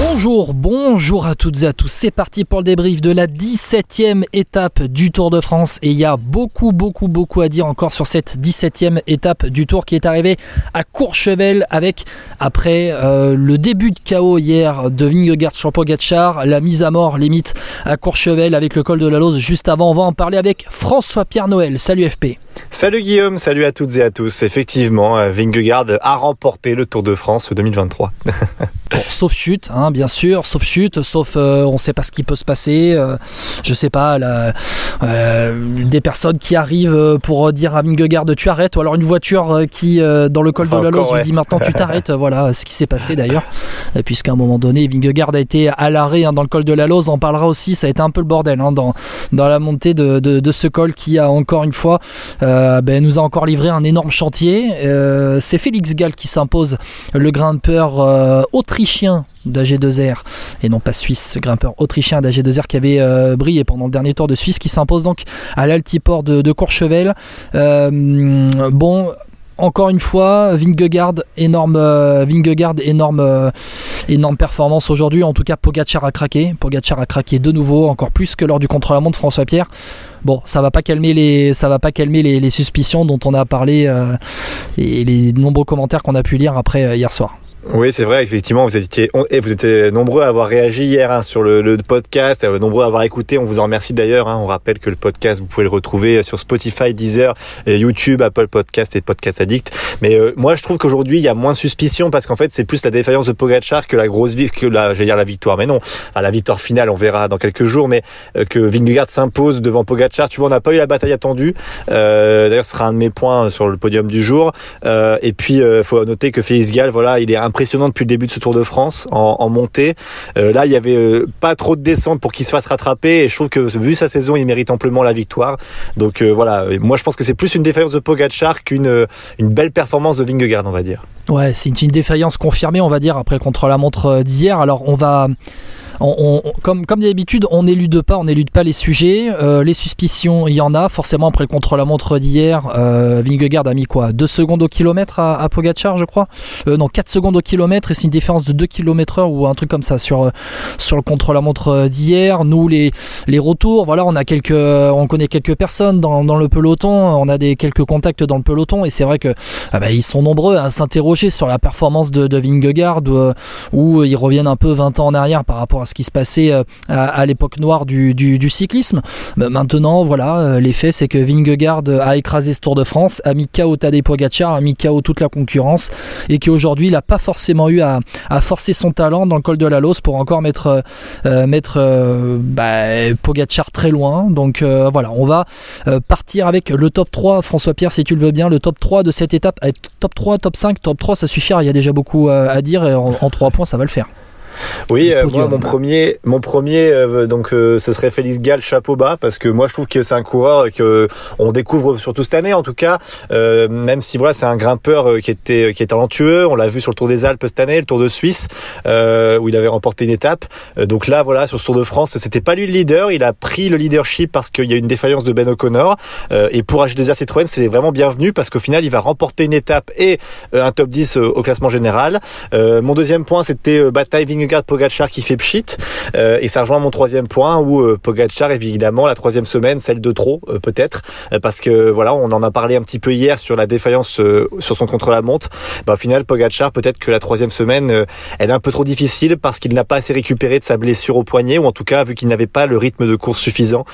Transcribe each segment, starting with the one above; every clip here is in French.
Bonjour, bonjour à toutes et à tous. C'est parti pour le débrief de la 17e étape du Tour de France. Et il y a beaucoup, beaucoup, beaucoup à dire encore sur cette 17e étape du Tour qui est arrivée à Courchevel avec, après euh, le début de chaos hier de Vingegaard sur Pogacar, la mise à mort limite à Courchevel avec le col de la Lose juste avant. On va en parler avec François-Pierre Noël. Salut FP. Salut Guillaume, salut à toutes et à tous. Effectivement, euh, Vingegaard a remporté le Tour de France 2023. Bon, sauf chute, hein, bien sûr, sauf chute, sauf euh, on ne sait pas ce qui peut se passer. Euh, je sais pas, la, euh, des personnes qui arrivent pour dire à Vingegaard tu arrêtes, ou alors une voiture qui dans le col de la Lose lui dit maintenant tu t'arrêtes. voilà ce qui s'est passé d'ailleurs, puisqu'à un moment donné Vingegaard a été à l'arrêt hein, dans le col de la Lose. On en parlera aussi, ça a été un peu le bordel hein, dans, dans la montée de, de, de, ce col qui a encore une fois ben, nous a encore livré un énorme chantier. C'est Félix Gall qui s'impose, le grimpeur autrichien d'AG2R et non pas suisse, grimpeur autrichien d'AG2R qui avait euh, brillé pendant le dernier tour de Suisse qui s'impose donc à l'altiport de, Courchevel. Euh, bon, encore une fois, Vingegaard, énorme, euh, énorme, performance aujourd'hui. En tout cas, Pogacar a craqué. Pogacar a craqué de nouveau, encore plus que lors du contre-la-montre François Pierre. Bon, ça va pas calmer les, ça va pas calmer les, suspicions dont on a parlé et les nombreux commentaires qu'on a pu lire après hier soir. Oui, c'est vrai, effectivement, vous étiez, et vous étiez nombreux à avoir réagi hier hein, sur le, le podcast, euh, nombreux à avoir écouté. On vous en remercie d'ailleurs. Hein. On rappelle que le podcast, vous pouvez le retrouver sur Spotify, Deezer, YouTube, Apple Podcast et Podcast Addict. Mais euh, moi, je trouve qu'aujourd'hui, il y a moins suspicion parce qu'en fait, c'est plus la défaillance de Pogacar que la grosse vie, que la, j'allais dire la victoire. Mais non, à la victoire finale, on verra dans quelques jours. Mais euh, que Vingegaard s'impose devant Pogacar, tu vois, on n'a pas eu la bataille attendue. Euh, d'ailleurs, ce sera un de mes points sur le podium du jour. et puis, il faut noter que Félix Gall, voilà, il est impressionnant depuis le début de ce Tour de France en, montée. Euh, là, il y avait euh, pas trop de descente pour qu'il se fasse rattraper et je trouve que vu sa saison, il mérite amplement la victoire. Donc euh, voilà, moi je pense que c'est plus une défaillance de Pogacar qu'une une belle performance de Vingegaard, on va dire. Ouais, c'est une défaillance confirmée, on va dire, après le contre-la-montre d'hier. Alors on va comme, d'habitude, on n'élude pas, on pas les sujets. Euh, les suspicions, il y en a. Forcément, après le contre-la-montre d'hier, euh, Vingegaard a mis quoi? 2 secondes au kilomètre à, à Pogacar, je crois? Euh, Non, 4 secondes au kilomètre et c'est une différence de 2 km heure ou un truc comme ça sur, euh, sur le contre-la-montre d'hier. Nous, les, retours, voilà, on connaît quelques personnes dans, dans le peloton, on a des quelques contacts dans le peloton et c'est vrai que ah bah, ils sont nombreux à s'interroger sur la performance de, de Vingegaard où, où ils reviennent un peu 20 ans en arrière par rapport à ce qui se passait euh, à, l'époque noire du, cyclisme. Maintenant, voilà, euh, l'effet c'est que Vingegaard a écrasé ce Tour de France, a mis KO Tadej Pogacar, a mis KO toute la concurrence et qu'aujourd'hui il n'a pas forcément eu à, forcer son talent dans le col de la Lose pour encore mettre, euh, mettre bah, Pogacar très loin. Donc voilà, on va partir avec le top 3, François Pierre, si tu le veux bien, le top 3 de cette étape. Top 3, top 5, top 3, ça suffira, il y a déjà beaucoup à dire et en, en 3 points ça va le faire. Oui, euh, moi mon premier, mon premier, euh, donc euh, ce serait Félix Gall, chapeau bas, parce que moi je trouve que c'est un coureur que on découvre surtout cette année en tout cas, même si voilà c'est un grimpeur qui était qui est talentueux, on l'a vu sur le Tour des Alpes cette année, le Tour de Suisse où il avait remporté une étape. donc là voilà sur ce Tour de France, c'était pas lui le leader, il a pris le leadership parce qu'il y a une défaillance de Ben O'Connor et pour H2A Citroën c'est vraiment bienvenu parce qu'au final il va remporter une étape et un top 10 au classement général. mon deuxième point c'était bataille Vingegaard Pogachar qui fait pchit euh, et ça rejoint mon troisième point où euh, Pogachar évidemment la troisième semaine celle de trop euh, peut-être parce que voilà on en a parlé un petit peu hier sur la défaillance sur son contre-la-montre. Bah, au final Pogachar peut-être que la troisième semaine elle est un peu trop difficile parce qu'il n'a pas assez récupéré de sa blessure au poignet ou en tout cas vu qu'il n'avait pas le rythme de course suffisant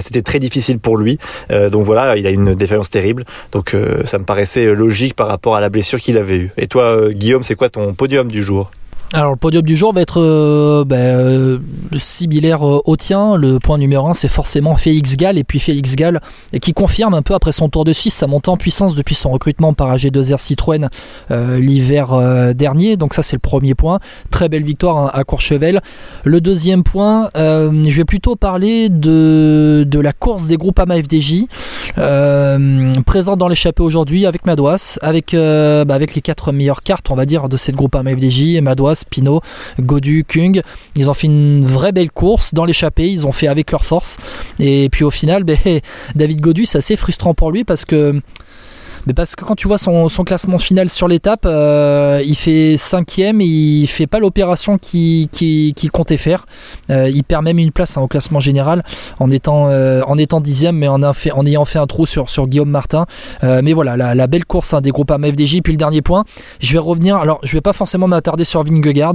c'était très difficile pour lui. Donc voilà il a une défaillance terrible. Donc ça me paraissait logique par rapport à la blessure qu'il avait eue. Et toi Guillaume c'est quoi ton podium du jour? Alors le podium du jour va être euh, ben, euh, similaire euh, au tien. Le point numéro 1 c'est forcément Félix Gall et puis Félix Gall qui confirme un peu après son tour de Suisse sa montée en puissance depuis son recrutement par AG2R Citroën l'hiver dernier. Donc ça c'est le premier point. Très belle victoire hein, à Courchevel. Le deuxième point, je vais plutôt parler de, de la course des groupes AMA FDJ présente dans l'échappée aujourd'hui avec Madouas, avec, bah, avec les quatre meilleures cartes on va dire de cette groupe AMA FDJ, Madouas Pinot, Godu, Kung. Ils ont fait une vraie belle course dans l'échappée, ils ont fait avec leur force. Et puis au final, ben, David Godu, c'est assez frustrant pour lui parce que mais parce que quand tu vois son, classement final sur l'étape, euh, il fait cinquième, il fait pas l'opération qu'il comptait faire. Euh, il perd même une place hein, au classement général en étant euh, en étant dixième, mais en, ayant fait un trou sur, sur Guillaume Martin. mais voilà, la, belle course hein, des groupes AMFDJ. Puis le dernier point, je vais revenir. Alors, je vais pas forcément m'attarder sur Vingegaard,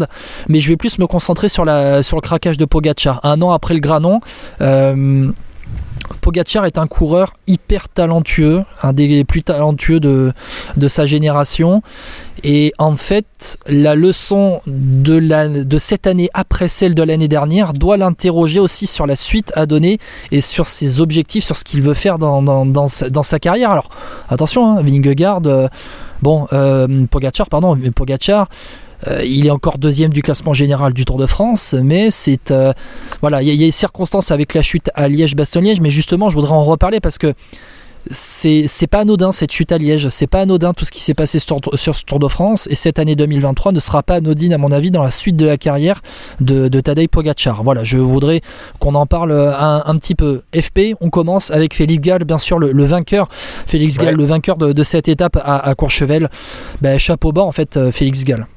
mais je vais plus me concentrer sur la sur le craquage de Pogacar. Un an après le Granon. Pogacar est un coureur hyper talentueux, un des plus talentueux de, de sa génération. Et en fait, la leçon de, la, de cette année après celle de l'année dernière doit l'interroger aussi sur la suite à donner et sur ses objectifs, sur ce qu'il veut faire dans, dans, dans, sa, carrière. Alors attention, hein, Vingegaard, euh, bon, euh, Pogacar, pardon, Pogacar, euh, il est encore deuxième du classement général du Tour de France, mais c'est euh, voilà, il y, a des circonstances avec la chute à Liège-Bastogne-Liège, mais justement, je voudrais en reparler parce que c'est pas anodin cette chute à Liège, c'est pas anodin tout ce qui s'est passé sur, ce Tour de France et cette année 2023 ne sera pas anodine à mon avis dans la suite de la carrière de, de Tadej Pogacar. Voilà, je voudrais qu'on en parle un, petit peu. FP, on commence avec Félix Gall, bien sûr le, vainqueur, Félix Gall, le vainqueur de, cette étape à, Courchevel. Ben, chapeau bas en fait, euh, Félix Gall.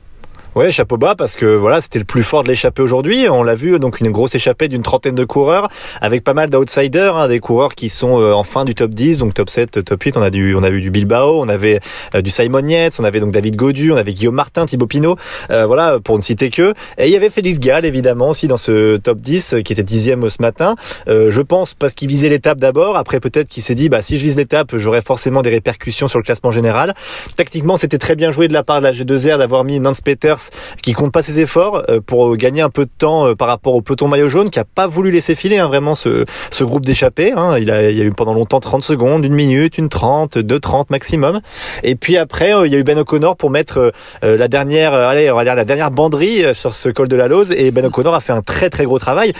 Ouais, chapeau bas parce que voilà, c'était le plus fort de l'échappée aujourd'hui. On l'a vu, donc une grosse échappée d'une trentaine de coureurs avec pas mal d'outsiders, hein, des coureurs qui sont euh, en fin du top 10, donc top 7, top 8. On a du, on a vu du Bilbao, on avait euh, du Simon Yates, on avait donc David Godu, on avait Guillaume Martin, Thibaut Pinot, euh, voilà pour ne citer que. Et il y avait Félix Gall évidemment aussi dans ce top 10 qui était dixième ce matin. je pense parce qu'il visait l'étape d'abord. Après peut-être qu'il s'est dit bah si je vise l'étape, j'aurai forcément des répercussions sur le classement général. Tactiquement, c'était très bien joué de la part de la G2R d'avoir mis Nance Peters qui compte pas ses efforts euh, pour gagner un peu de temps euh, par rapport au peloton maillot jaune qui a pas voulu laisser filer hein, vraiment ce, ce groupe d'échappés. Hein. Il, a, il y a eu pendant longtemps 30 secondes, une minute, une 30, deux 30 maximum. Et puis après, euh, il y a eu Ben O'Connor pour mettre la dernière, allez, on va dire la dernière banderie sur ce col de la Lose. Et Ben O'Connor a fait un très très gros travail.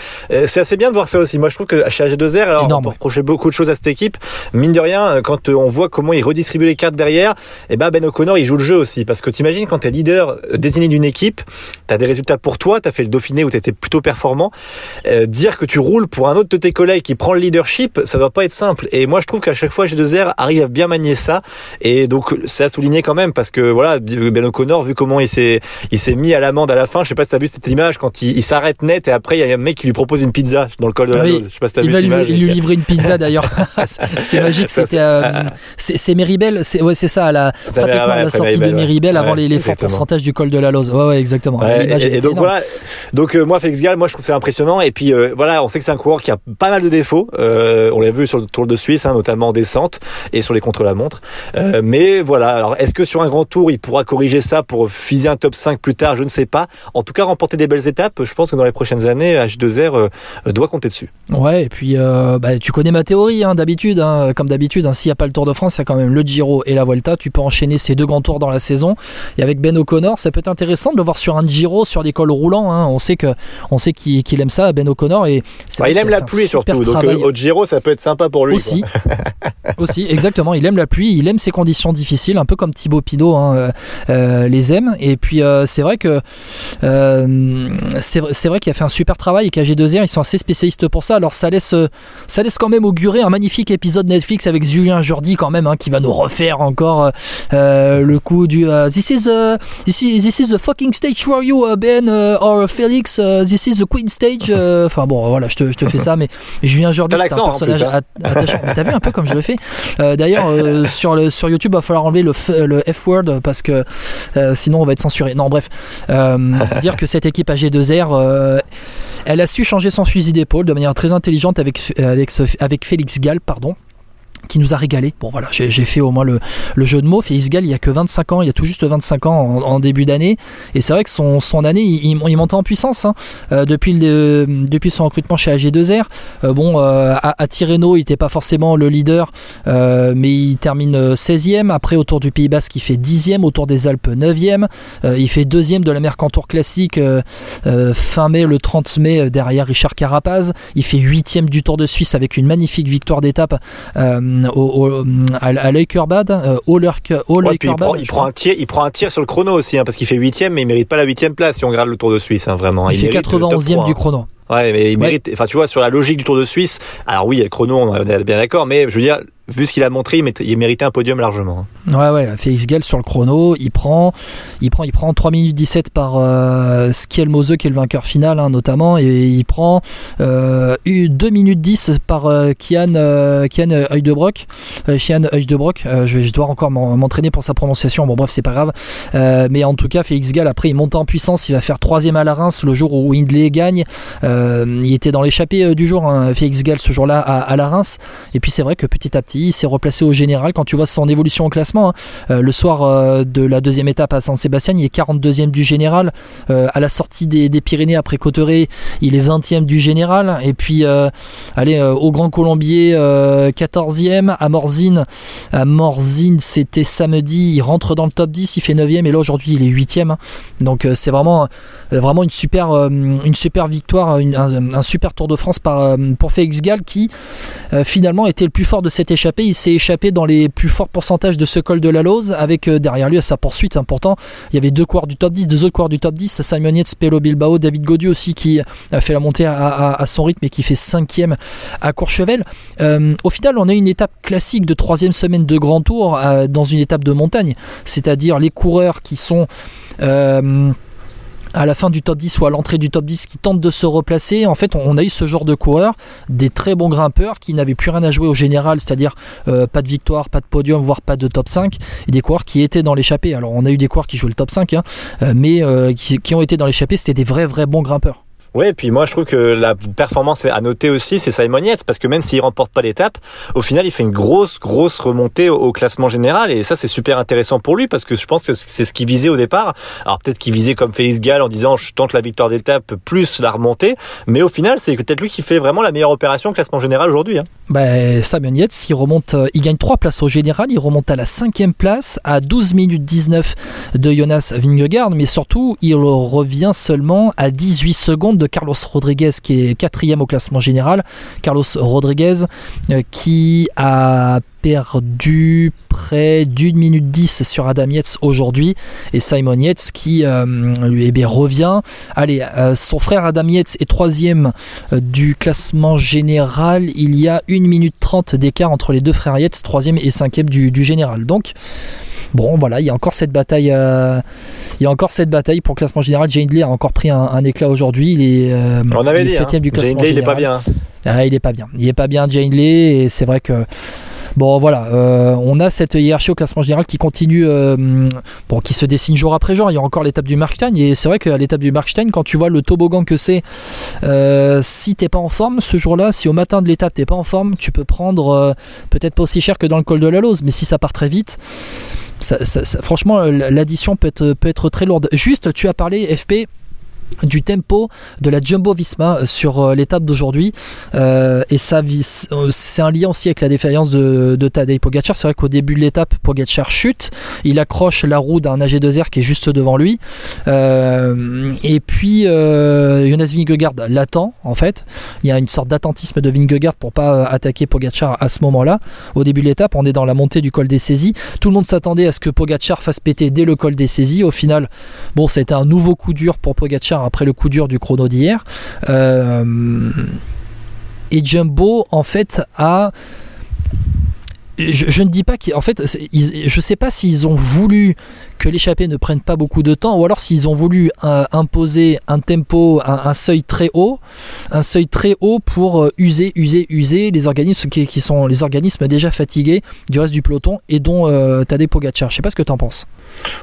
C'est assez bien de voir ça aussi. Moi, je trouve que chez AG2R, alors on peut reprocher beaucoup de choses à cette équipe. Mine de rien, quand on voit comment il redistribue les cartes derrière, et eh ben Ben O'Connor, il joue le jeu aussi. Parce que tu imagines quand tu es leader désigné d'une équipe, tu as des résultats pour toi, tu as fait le Dauphiné où tu étais plutôt performant. Euh, dire que tu roules pour un autre de tes collègues qui prend le leadership, ça doit pas être simple. Et moi, je trouve qu'à chaque fois, G2R arrive à bien manier ça. Et donc, c'est à souligner quand même parce que voilà, Ben O'Connor, vu comment il s'est il s'est mis à l'amende à la fin, je sais pas si tu as vu cette image quand il, s'arrête net et après, il y a un mec qui lui propose une pizza dans le col de la Je sais pas si as il va lui, lui livrer une pizza d'ailleurs. c'est magique. C'était euh, c'est Meribel, c'est ouais, c'est ça, la, pratiquement la sortie de Meribel avant les, les forts pourcentages du col de la Lose. Ouais, ouais, exactement et, donc voilà. Donc euh, moi Félix Gall, moi je trouve c'est impressionnant. Et puis euh, voilà, on sait que c'est un coureur qui a pas mal de défauts. Euh, on l'a vu sur le Tour de Suisse, hein, notamment en descente et sur les contre-la-montre. mais voilà. Alors est-ce que sur un grand tour, il pourra corriger ça pour viser un top 5 plus tard? Je ne sais pas. En tout cas, remporter des belles étapes. Je pense que dans les prochaines années, H2R doit compter dessus. Ouais. Et puis bah, tu connais ma théorie hein, d'habitude. Hein, comme d'habitude, s'il n'y a pas le Tour de France, il y a quand même le Giro et la Vuelta. Tu peux enchaîner ces deux grands tours dans la saison. Et avec Ben O'Connor, ça peut être intéressant de le voir sur un Giro, sur des cols roulants. Hein. On sait que, on sait qu'il aime ça, Ben O'Connor. Et bah, il aime la pluie surtout. Donc euh, au Giro, ça peut être sympa pour lui. Aussi, aussi, exactement. Il aime la pluie, il aime ces conditions difficiles, un peu comme Thibaut Pinot hein, euh, euh, les aime. Et puis c'est vrai que c'est vrai qu'il a fait un super travail et qu'AG2R ils sont assez spécialistes pour ça. Alors ça laisse, ça laisse quand même augurer un magnifique épisode Netflix avec Julien Jourdi quand même, hein, qui va nous refaire encore le coup du this is this is this is the fucking stage for you Ben or Felix, uh, this is the Queen stage. Uh, enfin bon, voilà, je te, je te fais ça, mais Julien Jordi, c'est un personnage hein. attachant. T'as vu un peu comme je le fais euh, D'ailleurs, euh, sur, le, sur YouTube, il va falloir enlever le, le F-word parce que euh, sinon on va être censuré. Non, bref, dire que cette équipe AG2R, elle a su changer son fusil d'épaule de manière très intelligente avec, avec, avec Félix Gall, pardon qui nous a régalé. Bon voilà, j'ai fait au moins le, jeu de mots. Félix Gall, il y a que 25 ans, il y a tout juste 25 ans en, début d'année. Et c'est vrai que son, année, il, montait en puissance hein. euh, depuis, son recrutement chez AG2R. Euh, bon, euh, à, à, Tirreno, il n'était pas forcément le leader, mais il termine 16e. Après, autour du Pays Basque, il fait 10e. Autour des Alpes, 9e. il fait deuxième de la Mercantour Classique fin mai, le 30 mai, derrière Richard Carapaz. Il fait 8e du Tour de Suisse avec une magnifique victoire d'étape au, à, à Leukerbad, euh, au, il, prend, il prend un tir, il prend un tir sur le chrono aussi, hein, parce qu'il fait 8 mais il mérite pas la 8 place si on regarde le Tour de Suisse, hein, vraiment. Il, fait 91e du chrono. Ouais, mais il mérite. Enfin, tu vois, sur la logique du Tour de Suisse. Alors oui, il y a le chrono, on est bien d'accord, mais je veux dire, vu ce qu'il a montré, il méritait un podium largement. Ouais, ouais, Félix Gall sur le chrono, il prend, il prend, il prend 3 minutes 17 par euh, Skiel Mose, qui est le vainqueur final, hein, notamment, et il prend euh, 2 minutes 10 par euh, Kian, euh, Kian Heudebrock. Euh, Kian Heudebrock, euh, je, je dois encore m'entraîner pour sa prononciation, bon, bref, c'est pas grave. mais en tout cas, Félix Gall, après, il monte en puissance, il va faire troisième à la Reims le jour où Hindley gagne. Il était dans l'échappée du jour, hein, Félix Gall, ce jour-là, à, la Reims. Et puis, c'est vrai que petit à petit, il s'est replacé au général. Quand tu vois son évolution au classement, hein, euh, le soir euh, de la deuxième étape à San Sébastien, il est 42e du général. Euh, à la sortie des, Pyrénées après Cotteret, il est 20e du général. Et puis, allez, au Grand Colombier, 14e. À Morzine, à Morzine c'était samedi. Il rentre dans le top 10, il fait 9e. Et là, aujourd'hui, il est 8e. Hein. Donc, c'est vraiment, vraiment une super, une super victoire, un, super Tour de France par, pour Félix Gall qui, finalement, était le plus fort de cette échappée il s'est échappé dans les plus forts pourcentages de ce col de la Lose, avec euh, derrière lui à sa poursuite. Pourtant, il y avait deux coureurs du top 10, deux autres coureurs du top 10, Simon Yates, Pelo Bilbao, David Godieu aussi qui a fait la montée à, son rythme et qui fait cinquième à Courchevel. Euh, au final, on a une étape classique de troisième semaine de Grand Tour euh, dans une étape de montagne, c'est-à-dire les coureurs qui sont à la fin du top 10 ou à l'entrée du top 10 qui tentent de se replacer. En fait, on a eu ce genre de coureurs, des très bons grimpeurs qui n'avaient plus rien à jouer au général, c'est-à-dire euh, pas de victoire, pas de podium, voire pas de top 5, et des coureurs qui étaient dans l'échappée. Alors on a eu des coureurs qui jouaient le top 5, hein, euh, mais euh, qui, qui, ont été dans l'échappée, c'était des vrais, vrais bons grimpeurs. Oui, et puis moi je trouve que la performance à noter aussi, c'est Simon Yates, parce que même s'il remporte pas l'étape, au final il fait une grosse, grosse remontée au, classement général, et ça c'est super intéressant pour lui, parce que je pense que c'est ce qu'il visait au départ. Alors peut-être qu'il visait comme Félix Gall en disant je tente la victoire d'étape plus la remontée, mais au final c'est peut-être lui qui fait vraiment la meilleure opération au classement général aujourd'hui. Hein. Ben, Simon Yates, il remonte, euh, il gagne 3 places au général, il remonte à la cinquième place, à 12 minutes 19 de Jonas Vingegaard, mais surtout il revient seulement à 18 secondes de Carlos Rodriguez qui est quatrième au classement général. Carlos Rodriguez euh, qui a perdu près d'une minute 10 sur Adam Yates aujourd'hui et Simon Yates qui euh, lui eh revient. Allez, euh, son frère Adam Yates est troisième du classement général. Il y a 1 minute 30 d'écart entre les deux frères Yates, troisième et cinquième du, du général. Donc Bon, voilà, il y a encore cette bataille. Euh, il y a encore cette bataille pour le classement général. Jane Lee a encore prit un, éclat aujourd'hui. Il est, euh, On avait dit, septième hein. du classement Jane général. il est pas bien. Ah, il est pas bien. Il est pas bien, Jane Lee, et c'est vrai que. Bon voilà, euh, on a cette hiérarchie au classement général qui continue, bon, qui se dessine jour après jour. Il y a encore l'étape du Markstein et c'est vrai qu'à l'étape du Markstein, quand tu vois le toboggan que c'est, si t'es pas en forme ce jour-là, si au matin de l'étape t'es pas en forme, tu peux prendre peut-être pas aussi cher que dans le col de la Lose, mais si ça part très vite, franchement, l'addition peut être, très lourde. Juste, tu as parlé, FP, du tempo de la Jumbo Visma sur euh, l'étape d'aujourd'hui. Euh, et ça euh, c'est un lien aussi avec la défaillance de, de Tadej Pogacar. C'est vrai qu'au début de l'étape Pogacar chute. Il accroche la roue d'un AG2R qui est juste devant lui. Et puis Jonas Vingegaard l'attend en fait. Il y a une sorte d'attentisme de Vingegaard pour pas attaquer Pogacar à ce moment là au début de l'étape on est dans la montée du col des saisies. Tout le monde s'attendait à ce que Pogacar fasse péter dès le col des saisies. Au final bon ça a été un nouveau coup dur pour Pogacar après le coup dur du chrono d'hier. Euh, et Jumbo, en fait, a je, ne dis pas qu'en fait, je je sais pas s'ils ont voulu que l'échappée ne prenne pas beaucoup de temps, ou alors s'ils ont voulu euh, imposer un tempo, un, seuil très haut, un seuil très haut pour euh, user, user, user les organismes qui, sont les organismes déjà fatigués du reste du peloton et dont euh, Tadej Pogacar. Je sais pas ce que tu en penses.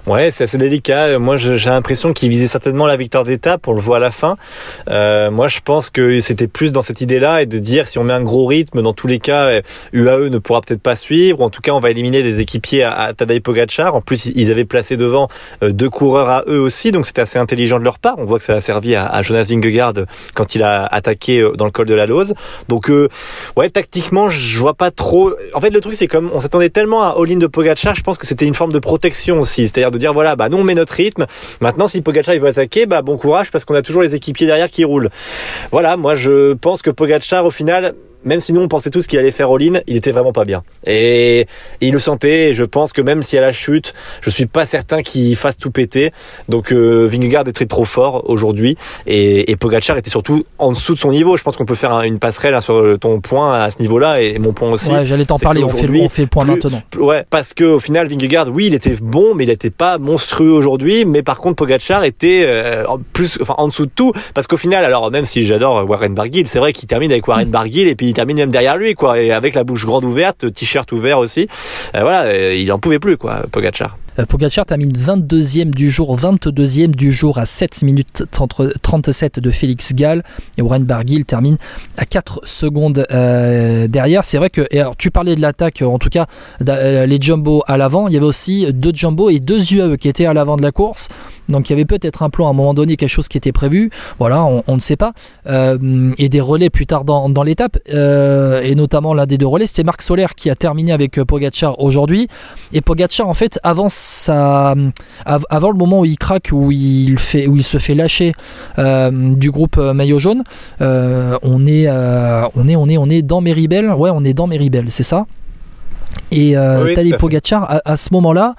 Ouais, c'est assez délicat. Moi, j'ai l'impression qu'ils visaient certainement la victoire d'étape. On le voit à la fin. Euh, moi, je pense que c'était plus dans cette idée-là et de dire si on met un gros rythme, dans tous les cas, UAE ne pourra peut-être pas suivre. En tout cas, on va éliminer des équipiers à, à Tadej Pogacar. En plus, ils avaient placé devant euh, deux coureurs à eux aussi, donc c'était assez intelligent de leur part. On voit que ça a servi à, Jonas Vingegaard quand il a attaqué euh, dans le col de la Lose. Donc euh, ouais, tactiquement, je vois pas trop. En fait, le truc c'est comme on s'attendait tellement à all-in de Pogacar, je pense que c'était une forme de protection aussi, c'est-à-dire de dire voilà, bah nous on met notre rythme. Maintenant, si Pogacar il veut attaquer, bah bon courage parce qu'on a toujours les équipiers derrière qui roulent. Voilà, moi je pense que Pogacar au final même si nous on pensait tous qu'il allait faire all-in, il était vraiment pas bien. Et, il le sentait. Et je pense que même si à la chute, je suis pas certain qu'il fasse tout péter. Donc euh, Vingegaard est très trop fort aujourd'hui et, et Pogacar était surtout en dessous de son niveau. Je pense qu'on peut faire une passerelle hein, sur ton point à ce niveau-là et mon point aussi. Ouais, j'allais t'en parler. On fait, le, on fait le point maintenant. Ouais, parce que au final Vingegaard, oui, il était bon, mais il n'était pas monstrueux aujourd'hui. Mais par contre, Pogacar était euh, plus, enfin en dessous de tout. Parce qu'au final, alors même si j'adore Warren Barguil, c'est vrai qu'il termine avec Warren Barguil et puis termine même derrière lui, quoi, et avec la bouche grande ouverte, t-shirt ouvert aussi. Euh, voilà, euh, il en pouvait plus, quoi, Pogacar. Euh, Pogacar termine 22e du jour, 22e du jour à 7 minutes 37 de Félix Gall et Warren Barguil termine à 4 secondes derrière. C'est vrai que, et alors, tu parlais de l'attaque, en tout cas les jumbo à l'avant, il y avait aussi deux jumbo et deux UAE qui étaient à l'avant de la course. Donc il y avait peut-être un plan à un moment donné, quelque chose qui était prévu. Voilà, on, ne sait pas. Euh, et des relais plus tard dans, l'étape. Euh, et notamment l'un des deux relais, c'était Marc Soler qui a terminé avec euh, Pogacar aujourd'hui. Et Pogacar, en fait, avant, ça, avant le moment où il craque, où il, fait, où il se fait lâcher du groupe maillot jaune, on, est, on, est, on, est, on est dans Meribel. Ouais, on est dans Meribel, c'est ça. Et euh, oui, Pogacar, à ce moment-là,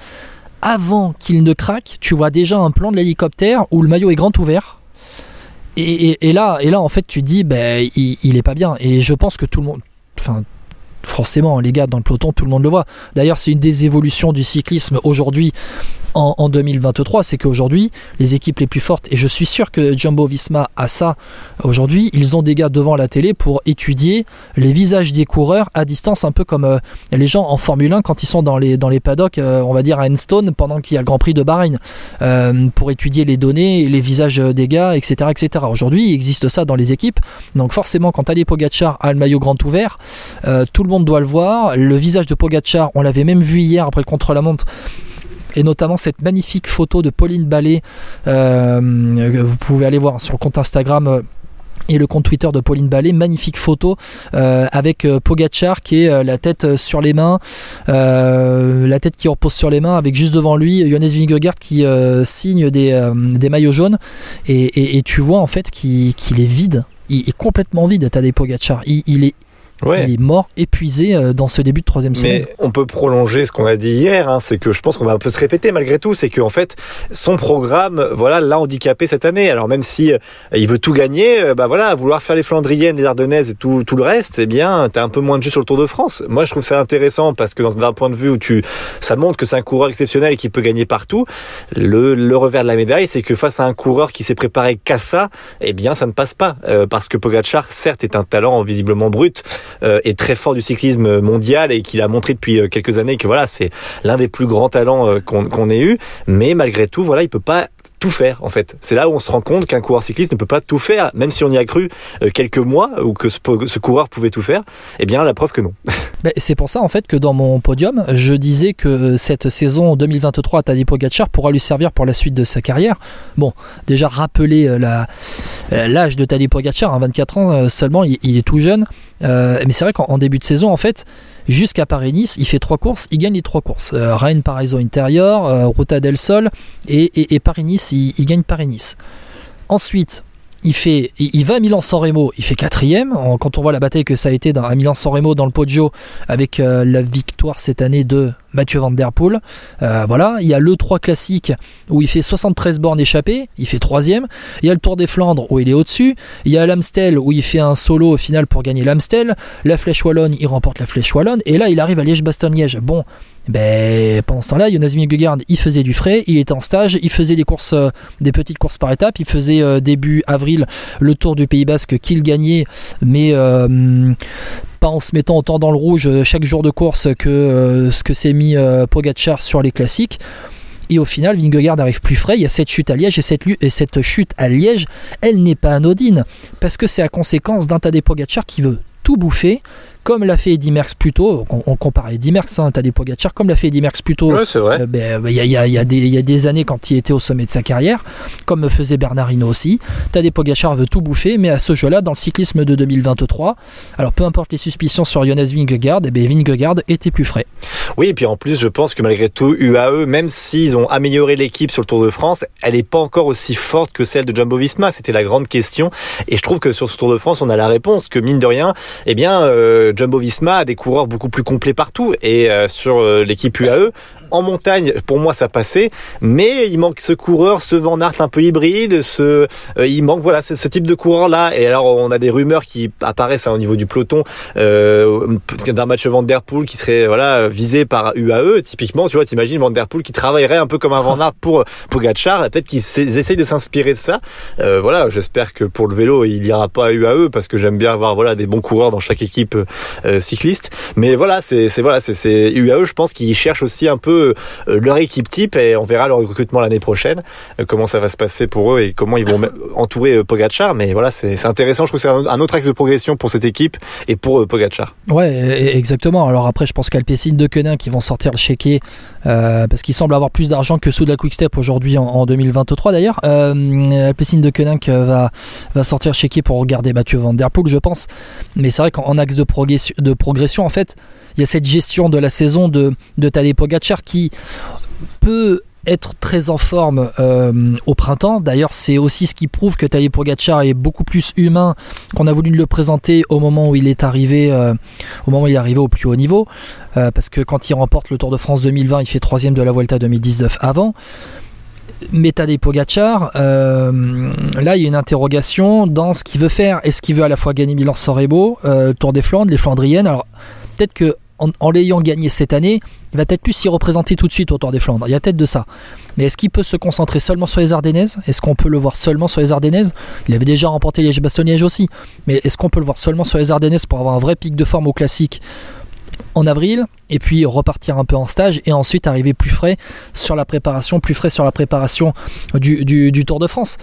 avant qu'il ne craque, tu vois déjà un plan de l'hélicoptère où le maillot est grand ouvert. Et, là, et là, en fait, tu dis, ben, il, il, est pas bien. Et je pense que tout le monde, enfin, forcément, les gars, dans le peloton, tout le monde le voit. D'ailleurs, c'est une des évolutions du cyclisme aujourd'hui en, 2023, c'est qu'aujourd'hui, les équipes les plus fortes, et je suis sûr que Jumbo Visma a ça aujourd'hui, ils ont des gars devant la télé pour étudier les visages des coureurs à distance, un peu comme euh, les gens en Formule 1 quand ils sont dans les, dans les paddocks, euh, on va dire à Enstone, pendant qu'il y a le Grand Prix de Bahreïn, euh, pour étudier les données, les visages des gars, etc. etc. Aujourd'hui, il existe ça dans les équipes, donc forcément, quand Ali Pogacar a le maillot grand ouvert, tout le monde doit le voir. Le visage de Pogacar, on l'avait même vu hier après le contre-la-montre et notamment cette magnifique photo de Pauline Ballet. Euh, vous pouvez aller voir sur le compte Instagram. Euh, et le compte Twitter de Pauline Ballet, magnifique photo euh, avec Pogachar qui est la tête sur les mains, la tête qui repose sur les mains, avec juste devant lui Johannes Vingegaard qui signe des, des, maillots jaunes et, tu vois en fait qu'il est vide, il est complètement vide Tadej Pogacar, il, il est il est mort, épuisé euh, dans ce début de troisième semaine. Mais on peut prolonger ce qu'on a dit hier, hein, c'est que je pense qu'on va un peu se répéter malgré tout, c'est qu'en fait, son programme, voilà, l'a handicapé cette année. Alors même si euh, il veut tout gagner, euh, bah voilà, vouloir faire les Flandriennes, les Ardennaises et tout, tout le reste, eh bien, t'as un peu moins de jeu sur le Tour de France. Moi, je trouve ça intéressant parce que dans un point de vue où tu, ça montre que c'est un coureur exceptionnel et qui peut gagner partout. Le, le revers de la médaille, c'est que face à un coureur qui s'est préparé qu'à ça, eh bien, ça ne passe pas parce que Pogacar, certes, est un talent visiblement brut euh, est très fort du cyclisme mondial et qu'il a montré depuis euh, quelques années que voilà c'est l'un des plus grands talents euh, qu'on ait eu mais malgré tout voilà il peut pas tout faire en fait. C'est là où on se rend compte qu'un coureur cycliste ne peut pas tout faire, même si on y a cru quelques mois ou que ce, coureur pouvait tout faire. Eh bien, la preuve que non. Ben, c'est pour ça en fait que dans mon podium, je disais que cette saison 2023 à Tadej Pogacar pourra lui servir pour la suite de sa carrière. Bon, déjà rappeler l'âge de Tadej Pogacar, 24 hein, ans seulement, il, est tout jeune. Euh, mais c'est vrai qu'en début de saison, en fait, jusqu'à Paris-Nice, il fait trois courses, il gagne les trois courses. Euh, Rennes, Paraiso intérieur, euh, Ruta del Sol et, Paris-Nice, il, gagne Paris-Nice. Ensuite, il fait, il, va à Milan-San Remo, il fait quatrième. Quand on voit la bataille que ça a été à Milan-San Remo dans le Poggio avec euh, la victoire cette année de Mathieu Van Der Poel. Euh, voilà, il y a le 3 classique où il fait 73 bornes échappées, il fait troisième. Il y a le Tour des Flandres où il est au-dessus. Il y a l'Amstel où il fait un solo au final pour gagner l'Amstel. La Flèche Wallonne, il remporte la Flèche Wallonne. Et là, il arrive à Liège-Bastogne-Liège. Bon, ben, pendant ce temps-là, Jonas Vingegaard, il faisait du frais, il était en stage, il faisait des courses, euh, des petites courses par étapes, il faisait euh, début avril le Tour du Pays Basque qu'il gagnait, mais euh, pas en se mettant autant dans le rouge chaque jour de course que ce que s'est mis Pogacar sur les classiques. Et au final, Vingegaard arrive plus frais. Il y a cette chute à Liège et cette, et cette chute à Liège, elle n'est pas anodine parce que c'est à conséquence d'un Tadej Pogacar qui veut tout bouffer, comme l'a fait Eddy Merckx plus tôt, on, compare Eddy Merckx, hein, des Pogacar, comme l'a fait Eddy Merckx plus tôt, il y, a, des années quand il était au sommet de sa carrière, comme faisait Bernard Hinault aussi, des Pogacar veut tout bouffer, mais à ce jeu-là, dans le cyclisme de 2023, alors peu importe les suspicions sur Jonas Vingegaard, eh bien Vingegaard était plus frais. Oui, et puis en plus, je pense que malgré tout, UAE, même s'ils ont amélioré l'équipe sur le Tour de France, elle n'est pas encore aussi forte que celle de Jumbo Visma. C'était la grande question. Et je trouve que sur ce Tour de France, on a la réponse que mine de rien, eh bien, euh, Jumbo Visma a des coureurs beaucoup plus complets partout. Et euh, sur euh, l'équipe UAE, en montagne, pour moi, ça passait, mais il manque ce coureur, ce Van Aert un peu hybride, ce, euh, il manque voilà ce, type de coureur là. Et alors, on a des rumeurs qui apparaissent hein, au niveau du peloton euh, d'un match Van Der Poel qui serait voilà visé par UAE. Typiquement, tu vois, t'imagines Van Der Poel qui travaillerait un peu comme un Van Aert pour Pogacar. Peut-être qu'ils essayent de s'inspirer de ça. Euh, voilà, j'espère que pour le vélo, il ira pas à UAE parce que j'aime bien avoir voilà des bons coureurs dans chaque équipe cycliste. Mais voilà, c'est voilà, c'est UAE. Je pense qu'ils cherchent aussi un peu euh, leur équipe type et on verra leur recrutement l'année prochaine, euh, comment ça va se passer pour eux et comment ils vont entourer euh, Pogacar. Mais voilà, c'est intéressant. Je trouve que c'est un autre axe de progression pour cette équipe et pour Pogacar. Ouais, e-, exactement. Alors après, je pense qu'Alpecin de Quenin qui vont sortir le chéquier parce qu'il semble avoir plus d'argent que sous la Quickstep aujourd'hui en, 2023 d'ailleurs. Euh, Alpecin de Quenin va, va sortir chéquier pour regarder Mathieu Van Der Poel, je pense. Mais c'est vrai qu'en axe de progression, de progression, en fait, il y a cette gestion de la saison de, de Tadej Pogacar qui peut être très en forme euh, au printemps. D'ailleurs, c'est aussi ce qui prouve que Tadej Pogacar est beaucoup plus humain qu'on a voulu le présenter au moment où il est arrivé, euh, au moment où il est au plus haut niveau. Euh, parce que quand il remporte le Tour de France 2020, il fait troisième de la Vuelta 2019 avant. Mais Tadej Pogacar, là, il y a une interrogation dans ce qu'il veut faire. Est-ce qu'il veut à la fois gagner Milan-San Remo, Tour des Flandres, les Flandriennes? Alors, peut-être que en, l'ayant gagné cette année, il va peut-être plus s'y représenter tout de suite au Tour des Flandres. Il y a peut-être de ça. Mais est-ce qu'il peut se concentrer seulement sur les Ardennaises? Est-ce qu'on peut le voir seulement sur les Ardennaises? Il avait déjà remporté les bastogne aussi. Mais est-ce qu'on peut le voir seulement sur les Ardennaises pour avoir un vrai pic de forme au classique en avril et puis repartir un peu en stage et ensuite arriver plus frais sur la préparation, plus frais sur la préparation du Tour de France?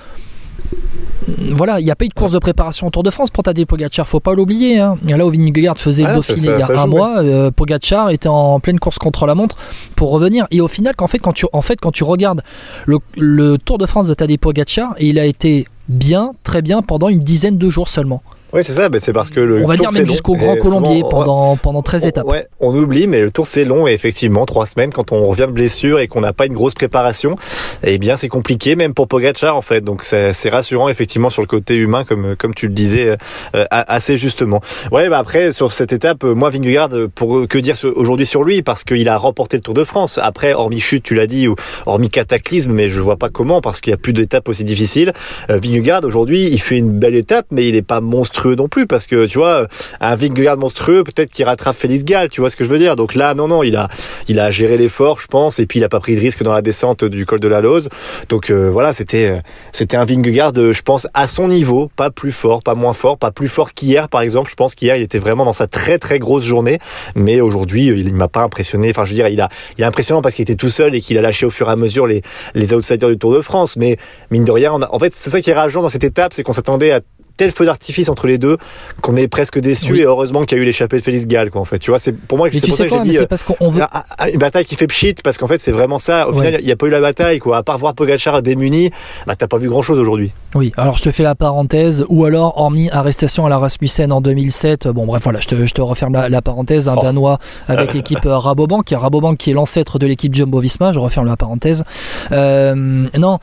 Voilà, il n'y a pas eu de course de préparation au Tour de France pour Tadej Pogacar, faut pas l'oublier. Hein. Là où Vingegaard faisait le ah, Dauphiné il y a un mois, euh, Pogacar était en pleine course contre la montre pour revenir. Et au final, fait, quand tu, en fait, quand tu regardes le, le Tour de France de Tadej Pogacar, il a été bien, très bien pendant une dizaine de jours seulement. Oui, c'est ça, mais c'est parce que le On va dire même jusqu'au Grand Colombier pendant, pendant 13 étapes. Ouais, on oublie, mais le tour c'est long et effectivement, trois semaines quand on revient de blessure et qu'on n'a pas une grosse préparation, eh bien c'est compliqué même pour Pogacar en fait. Donc c'est rassurant effectivement sur le côté humain comme comme tu le disais euh, assez justement. Ouais, bah après sur cette étape, moi Vingegaard pour que dire aujourd'hui sur lui? Parce qu'il a remporté le Tour de France. Après hormis chute, tu l'as dit ou hormis cataclysme, mais je vois pas comment parce qu'il y a plus d'étapes aussi difficiles. Euh, Vingegaard aujourd'hui, il fait une belle étape mais il est pas monstrueux non plus parce que tu vois un Vingegaard monstrueux peut-être qu'il rattrape Félix Gall tu vois ce que je veux dire. Donc là non non il a il a géré l'effort je pense et puis il a pas pris de risque dans la descente du col de la Lose. Donc euh, voilà c'était euh, c'était un Vingegaard euh, je pense à son niveau pas plus fort pas moins fort pas plus fort qu'hier par exemple. Je pense qu'hier il était vraiment dans sa très très grosse journée. Mais aujourd'hui il, m'a pas impressionné. Enfin je veux dire il a il est impressionnant parce qu'il était tout seul et qu'il a lâché au fur et à mesure les les outsiders du Tour de France. Mais mine de rien en fait c'est ça qui est rageant dans cette étape c'est qu'on s'attendait à tel feu d'artifice entre les deux qu'on est presque déçu et heureusement qu'il y a eu l'échappée de Félix Gall quoi en fait. Tu vois c'est pour moi c'est pour ça que j'ai dit euh, parce qu'on veut ah, une bataille qui fait pchit parce qu'en fait c'est vraiment ça. Au final il n'y a pas eu la bataille quoi. À part voir Pogacar démuni bah t'as pas vu grand chose aujourd'hui. Oui alors je te fais la parenthèse. Ou alors hormis arrestation à la Rasmussen en 2007 bon bref voilà je te, je te referme la, parenthèse. Un oh. danois avec l'équipe euh, Rabobank. Rabobank qui est l'ancêtre de l'équipe Jumbo Visma je referme la parenthèse. Euh, non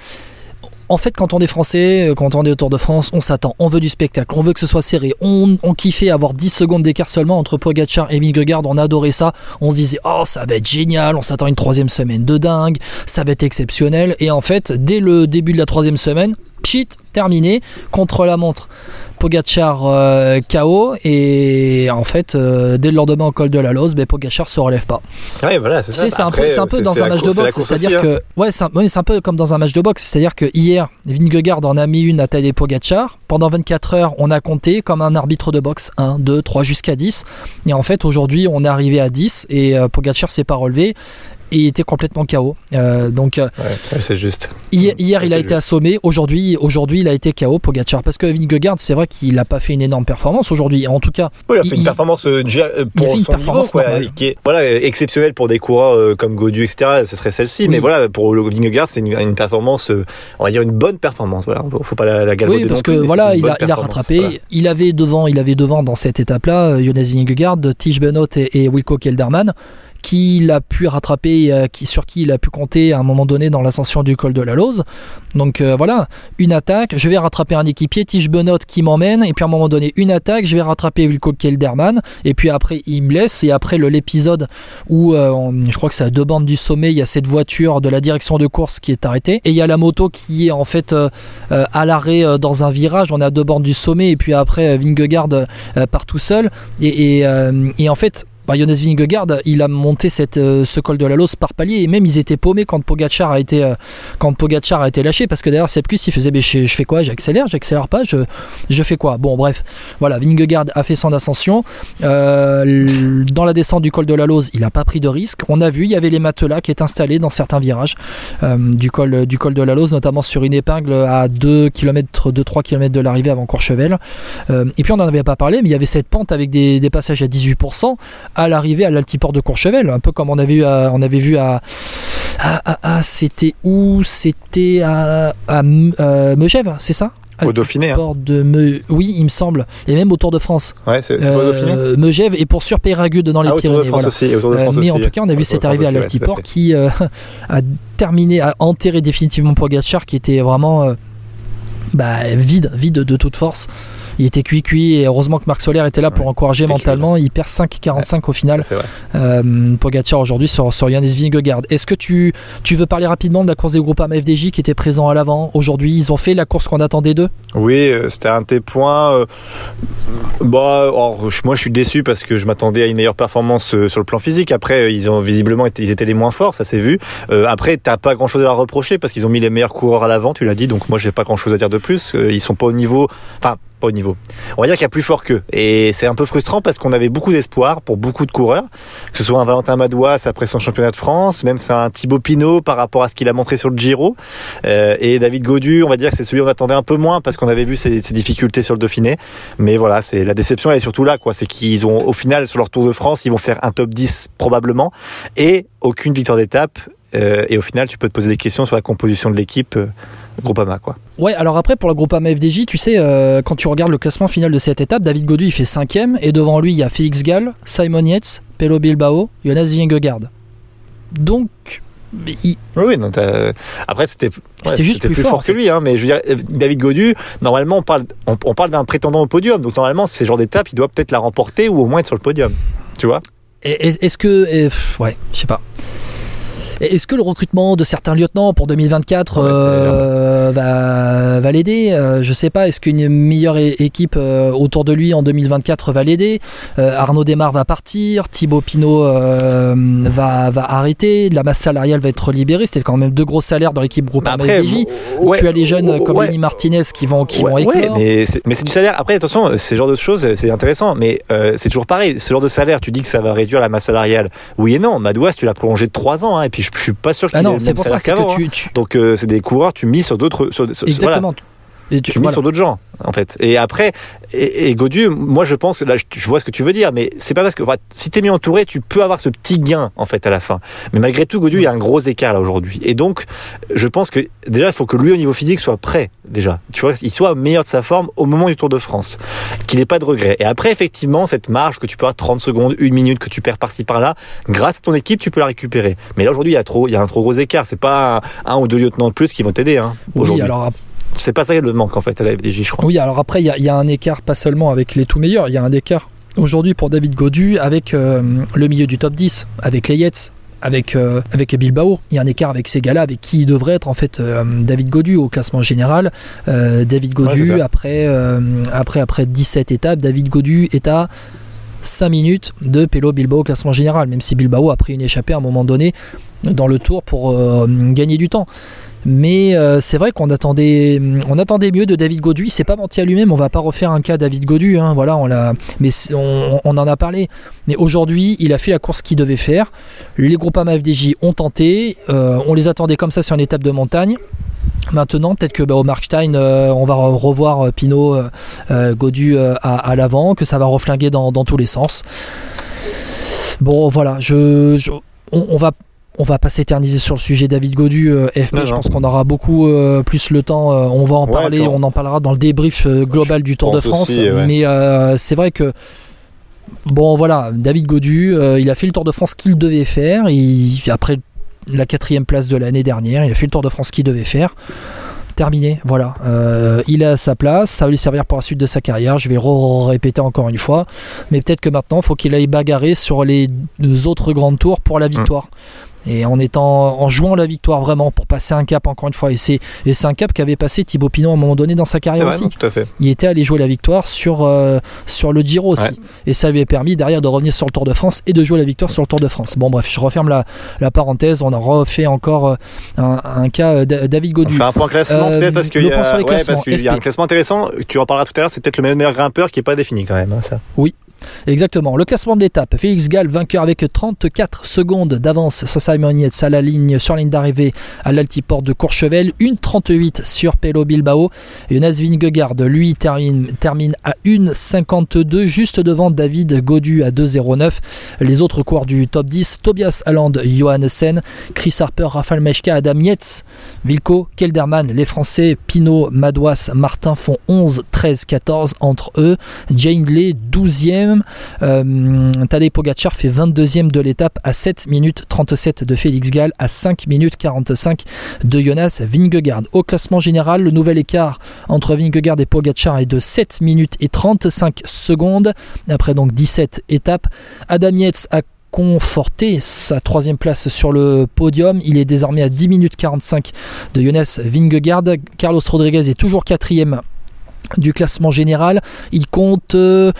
en fait, quand on est français, quand on est au Tour de France, on s'attend, on veut du spectacle, on veut que ce soit serré. On, on kiffait avoir 10 secondes d'écart seulement entre Pogacar et Vingegaard. On adorait ça. On se disait, oh, ça va être génial. On s'attend une troisième semaine de dingue. Ça va être exceptionnel. Et en fait, dès le début de la troisième semaine, pchit, terminé, contre la montre. Pogachar euh, KO et en fait euh, dès le lendemain au col de la Lose, ben, Pogachar se relève pas. Ouais, voilà, c'est ça. C'est un peu, un peu dans un match de boxe, c'est-à-dire que hein. ouais, c'est un, peu comme dans un match de boxe, c'est-à-dire que hier Vingegaard en a mis une à Tadej Pogachar. Pendant 24 heures, on a compté comme un arbitre de boxe 1, 2, 3 jusqu'à 10 et en fait aujourd'hui, on est arrivé à 10 et euh, Pogachar s'est pas relevé et il était complètement KO. Euh, donc, euh, c'est juste. Hier, il a été assommé. Aujourd'hui, aujourd'hui, il a été KO Pogacar parce que Vingegaard, c'est vrai qu'il n'a pas fait une énorme performance aujourd'hui. En tout cas, il a fait une performance euh, pour son performance niveau, qui est voilà exceptionnelle pour des coureurs comme Godu, etc. Ce serait celle-ci, mais voilà pour Vingegaard, c'est une, performance, on va dire une bonne performance. Voilà, faut pas la, la Oui, parce que voilà, il a, il a, rattrapé. Il avait devant, il avait devant dans cette étape-là, Jonas Vingegaard, Tige Benoît et, et Wilco Kelderman qu'il a pu rattraper, euh, qui, sur qui il a pu compter à un moment donné dans l'ascension du col de la Lose. Donc euh, voilà, une attaque, je vais rattraper un équipier, Tige Benot qui m'emmène, et puis à un moment donné, une attaque, je vais rattraper Wilco Kelderman, et puis après il me laisse, et après l'épisode où euh, je crois que c'est à deux bandes du sommet, il y a cette voiture de la direction de course qui est arrêtée, et il y a la moto qui est en fait à l'arrêt dans un virage, on est à deux bandes du sommet, et puis après Vingegaard part tout seul, et en fait bah, Jonas il a monté euh, ce col de la Lose par palier et même ils étaient paumés quand Pogachar a été, euh, quand Pogacar a été lâché parce que derrière c'est plus il faisait je, fais quoi? J'accélère, j'accélère pas, je, fais quoi? Bon bref, voilà, Vingegaard a fait son ascension. Euh, dans la descente du col de la Lose, il n'a pas pris de risque. On a vu, il y avait les matelas qui étaient installés dans certains virages du, col, de la Lose, notamment sur une épingle à 2 km, 2-3 km de l'arrivée avant Courchevel. et puis on n'en avait pas parlé, mais il y avait cette pente avec des passages à 18% à l'arrivée à l'altiport de Courchevel, un peu comme on avait vu à, on avait vu à, c'était où? C'était à, à, euh, Megève, c'est ça? Au Dauphiné. Hein. De Oui, il me semble. Et même au Tour de France. Ouais, c'est euh. Megève et pour sûr Péragude dans les ah, Pyrénées. Voilà. Aussi, de euh, mais en tout cas, on a vu cette arrivée à l'altiport qui a terminé, a enterré définitivement Pogacar qui était vraiment bah, vide, vide de toute force il était cuit cuit et heureusement que Marc Soler était là pour encourager mentalement. il perd 5,45 au final. Euh, Pogacar aujourd'hui sur, sur Yannis Vingegaard. Est-ce que tu, tu veux parler rapidement de la course des groupes FDJ qui était présent à l'avant? Aujourd'hui Ils ont fait la course qu'on attendait d'eux? Oui, euh, c'était un de tes points. Euh, bah, moi je suis déçu parce que je m'attendais à une meilleure performance euh, sur le plan physique. Après, ils ont visiblement été, ils étaient les moins forts, ça s'est vu. après, t'as pas grand chose à leur reprocher parce qu'ils ont mis les meilleurs coureurs à l'avant, tu l'as dit. Donc moi j'ai pas grand chose à dire de plus. Ils sont pas au niveau. Enfin, pas au niveau. On va dire qu'il y a plus fort qu'eux. Et c'est un peu frustrant parce qu'on avait beaucoup d'espoir pour beaucoup de coureurs, que ce soit un Valentin Madouas après son championnat de France, même c'est un Thibaut Pinot par rapport à ce qu'il a montré sur le Giro. Euh, et David Godu, on va dire que c'est celui qu'on attendait un peu moins parce qu'on avait vu ses, difficultés sur le Dauphiné. Mais voilà, c'est la déception elle est surtout là, quoi. C'est qu'ils ont, au final, sur leur Tour de France, ils vont faire un top 10 probablement et aucune victoire d'étape. Euh, et au final, tu peux te poser des questions sur la composition de l'équipe. Euh, Groupama quoi. Ouais, alors après pour la Groupama FDJ, tu sais, euh, quand tu regardes le classement final de cette étape, David Godu il fait 5 et devant lui il y a Félix Gall, Simon Yates, Pelo Bilbao, Jonas Vingegaard. Donc. Oui, oui après c'était juste plus, fort, que lui, hein, mais je veux dire, David Godu, normalement on parle, on, parle d'un prétendant au podium, donc normalement ces genre d'étape il doit peut-être la remporter ou au moins être sur le podium, tu vois. Est-ce que, ouais, je sais pas. Est-ce que le recrutement de certains lieutenants pour 2024 euh, va, va l'aider euh, Je sais pas. Est-ce qu'une meilleure équipe euh, autour de lui en 2024 va l'aider Arnaud Desmar va partir, Thibaut Pinot va, va arrêter, la masse salariale va être libérée. C'était quand même deux gros salaires dans l'équipe groupe bah tu as les jeunes comme Lenny Martinez qui vont, qui vont mais c'est du salaire. Après, attention, ce genre de choses, c'est intéressant, mais c'est toujours pareil. Ce genre de salaire, tu dis que ça va réduire la masse salariale. Oui et non. Madouas, tu l'as prolongé de 3 ans, hein, et puis je, suis pas sûr qu'il ah non, c'est pour ça, que hein. Donc euh, c'est des coureurs, tu mises sur d'autres. Exactement. Et tu, mises sur d'autres gens, en fait. Et après, et, et moi je pense, là je, vois ce que tu veux dire, mais c'est pas parce que enfin, si t'es mieux entouré, tu peux avoir ce petit gain en fait à la fin. Mais malgré tout, Godu, il y a un gros écart là aujourd'hui. Et donc, je pense que déjà, il faut que lui au niveau physique soit prêt déjà. Tu vois, il soit meilleur de sa forme au moment du Tour de France, qu'il n'ait pas de regrets. Et après, effectivement, cette marge que tu peux avoir 30 secondes, une minute que tu perds par-ci par-là, grâce à ton équipe, tu peux la récupérer. Mais là aujourd'hui, il y a trop, il y a un trop gros écart. C'est pas un, ou deux lieutenants de plus qui vont t'aider. Hein, oui, alors c'est pas ça qui le manque en fait à la FDJ, je crois. Oui, alors après, il y, a un écart pas seulement avec les tout meilleurs, il y a un écart aujourd'hui pour David Godu avec euh, le milieu du top 10, avec les Yates, avec, euh, avec Bilbao. Il y a un écart avec ces gars-là, avec qui devrait être en fait euh, David Godu au classement général. David Godu, après, après, après 17 étapes, David Godu est à 5 minutes de Pelo Bilbao au classement général, même si Bilbao a pris une échappée à un moment donné dans le tour pour gagner du temps. Mais euh, c'est vrai qu'on attendait, on attendait mieux de David Godu. Il s'est pas menti à lui-même. On va pas refaire un cas David Godu. Hein, voilà, on l'a, mais on, en a parlé. Mais aujourd'hui, il a fait la course qu'il devait faire. Les groupes FDJ ont tenté. Euh, on les attendait comme ça sur une étape de montagne. Maintenant, peut-être que bah, au Markstein, euh, on va revoir Pinot, Godu à, l'avant, que ça va reflinguer dans, tous les sens. Bon, voilà, je, on, va on va pas s'éterniser sur le sujet David Godu, euh, FP. je pense qu'on aura beaucoup euh, plus le temps. Euh, on va en parler, on en parlera dans le débrief global du Tour de France. Mais c'est vrai que bon, voilà, David Godu, il a fait le Tour de France qu'il devait faire. après la quatrième place de l'année dernière, il a fait le Tour de France qu'il devait faire. Terminé, voilà. il a sa place, ça va lui servir pour la suite de sa carrière. Je vais le répéter encore une fois. Mais peut-être que maintenant, il faut qu'il aille bagarrer sur les autres grandes tours pour la hum. victoire et en étant en jouant la victoire vraiment pour passer un cap encore une fois et c'est et c'est un cap qu'avait passé Thibaut Pinot à un moment donné dans sa carrière aussi. tout à fait. il était allé jouer la victoire sur euh, sur le Giro aussi. Et ça lui a permis derrière de revenir sur le Tour de France et de jouer la victoire sur le Tour de France. Bon bref je referme la, la parenthèse. On a refait encore euh, un, cas euh, David Godu. On fait un point classement peut-être parce qu'il y, y, a un classement intéressant. Tu en parleras tout à l'heure c'est peut-être le meilleur grimpeur qui est pas défini quand même hein, ça. Oui Exactement. Le classement de l'étape. Félix Gall, vainqueur avec 34 secondes d'avance sur Simon à la ligne, sur la ligne d'arrivée à l'altiport de Courchevel. 1,38 sur Pelo Bilbao. Jonas Vingegaard, lui, termine, à 1,52, juste devant David Godu à 2,09. Les autres coureurs du top 10, Tobias Alland, Johannessen, Chris Harper, Rafael Meshka, Adam Yates, Vilko, Kelderman. Les Français, Pinot, Madouas, Martin font 11, 13, 14 entre eux. Jane Lay, 12e. Euh, Tadej Pogacar fait 22e de l'étape à 7 minutes 37 de Félix Gall, à 5 minutes 45 de Jonas Vingegaard. Au classement général, le nouvel écart entre Vingegaard et Pogacar est de 7 minutes et 35 secondes, après donc 17 étapes. Adam Yates a conforté sa troisième place sur le podium. Il est désormais à 10 minutes 45 de Jonas Vingegaard. Carlos Rodriguez est toujours quatrième du classement général. Il compte euh,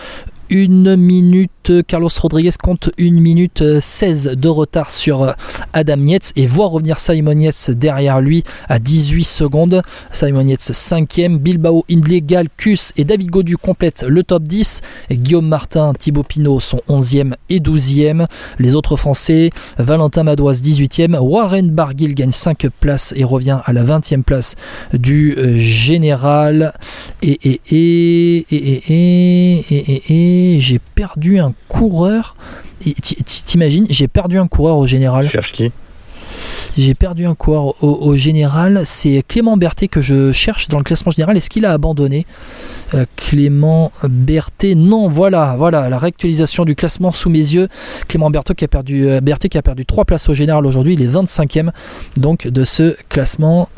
une minute, Carlos Rodriguez compte une minute 16 de retard sur euh, Adam Yates et voit revenir Simon Yates derrière lui à 18 secondes. Simon Yates 5ème, Bilbao, Hindley, Galcus et David Godu complètent le top 10. Et Guillaume Martin, Thibaut Pinot sont 11e et 12e. Les autres Français, Valentin Madoise 18e, Warren Barguil gagne 5 places et revient à la 20e place du euh, général. Et j'ai perdu un coureur. T'imagines, j'ai perdu un coureur au général. Tu cherches qui? J'ai perdu un coureur au, général. C'est Clément Berthet que je cherche dans le classement général. Est-ce qu'il a abandonné? Euh, Clément Berthet, non, voilà, voilà, la réactualisation du classement sous mes yeux. Clément Berthet qui a perdu, euh, Berthet qui a perdu 3 places au général aujourd'hui. Il est 25e donc de ce classement.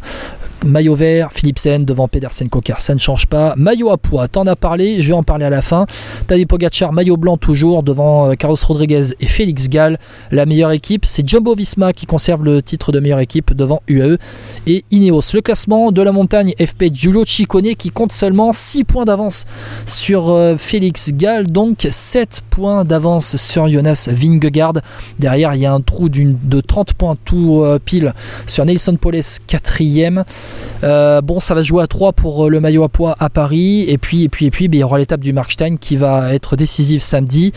Maillot vert, Philipsen devant Pedersen Cocker, ça ne change pas. Maillot à poids, t'en as parlé, je vais en parler à la fin. Tadej Pogacar, maillot blanc toujours devant euh, Carlos Rodriguez et Félix Gall. La meilleure équipe, c'est Jumbo Visma qui conserve le titre de meilleure équipe devant UAE et Ineos. Le classement de la montagne FP Giulio Ciccone qui compte seulement 6 points d'avance sur euh, Félix Gall, donc 7 points d'avance sur Jonas Vingegaard. Derrière, il y a un trou de 30 points tout euh, pile sur Nelson Poles, 4ème. Euh, bon, ça va jouer à 3 pour euh, le maillot à poids à Paris. Et puis, et puis, et puis, ben, il y aura l'étape du Markstein qui va être décisive samedi.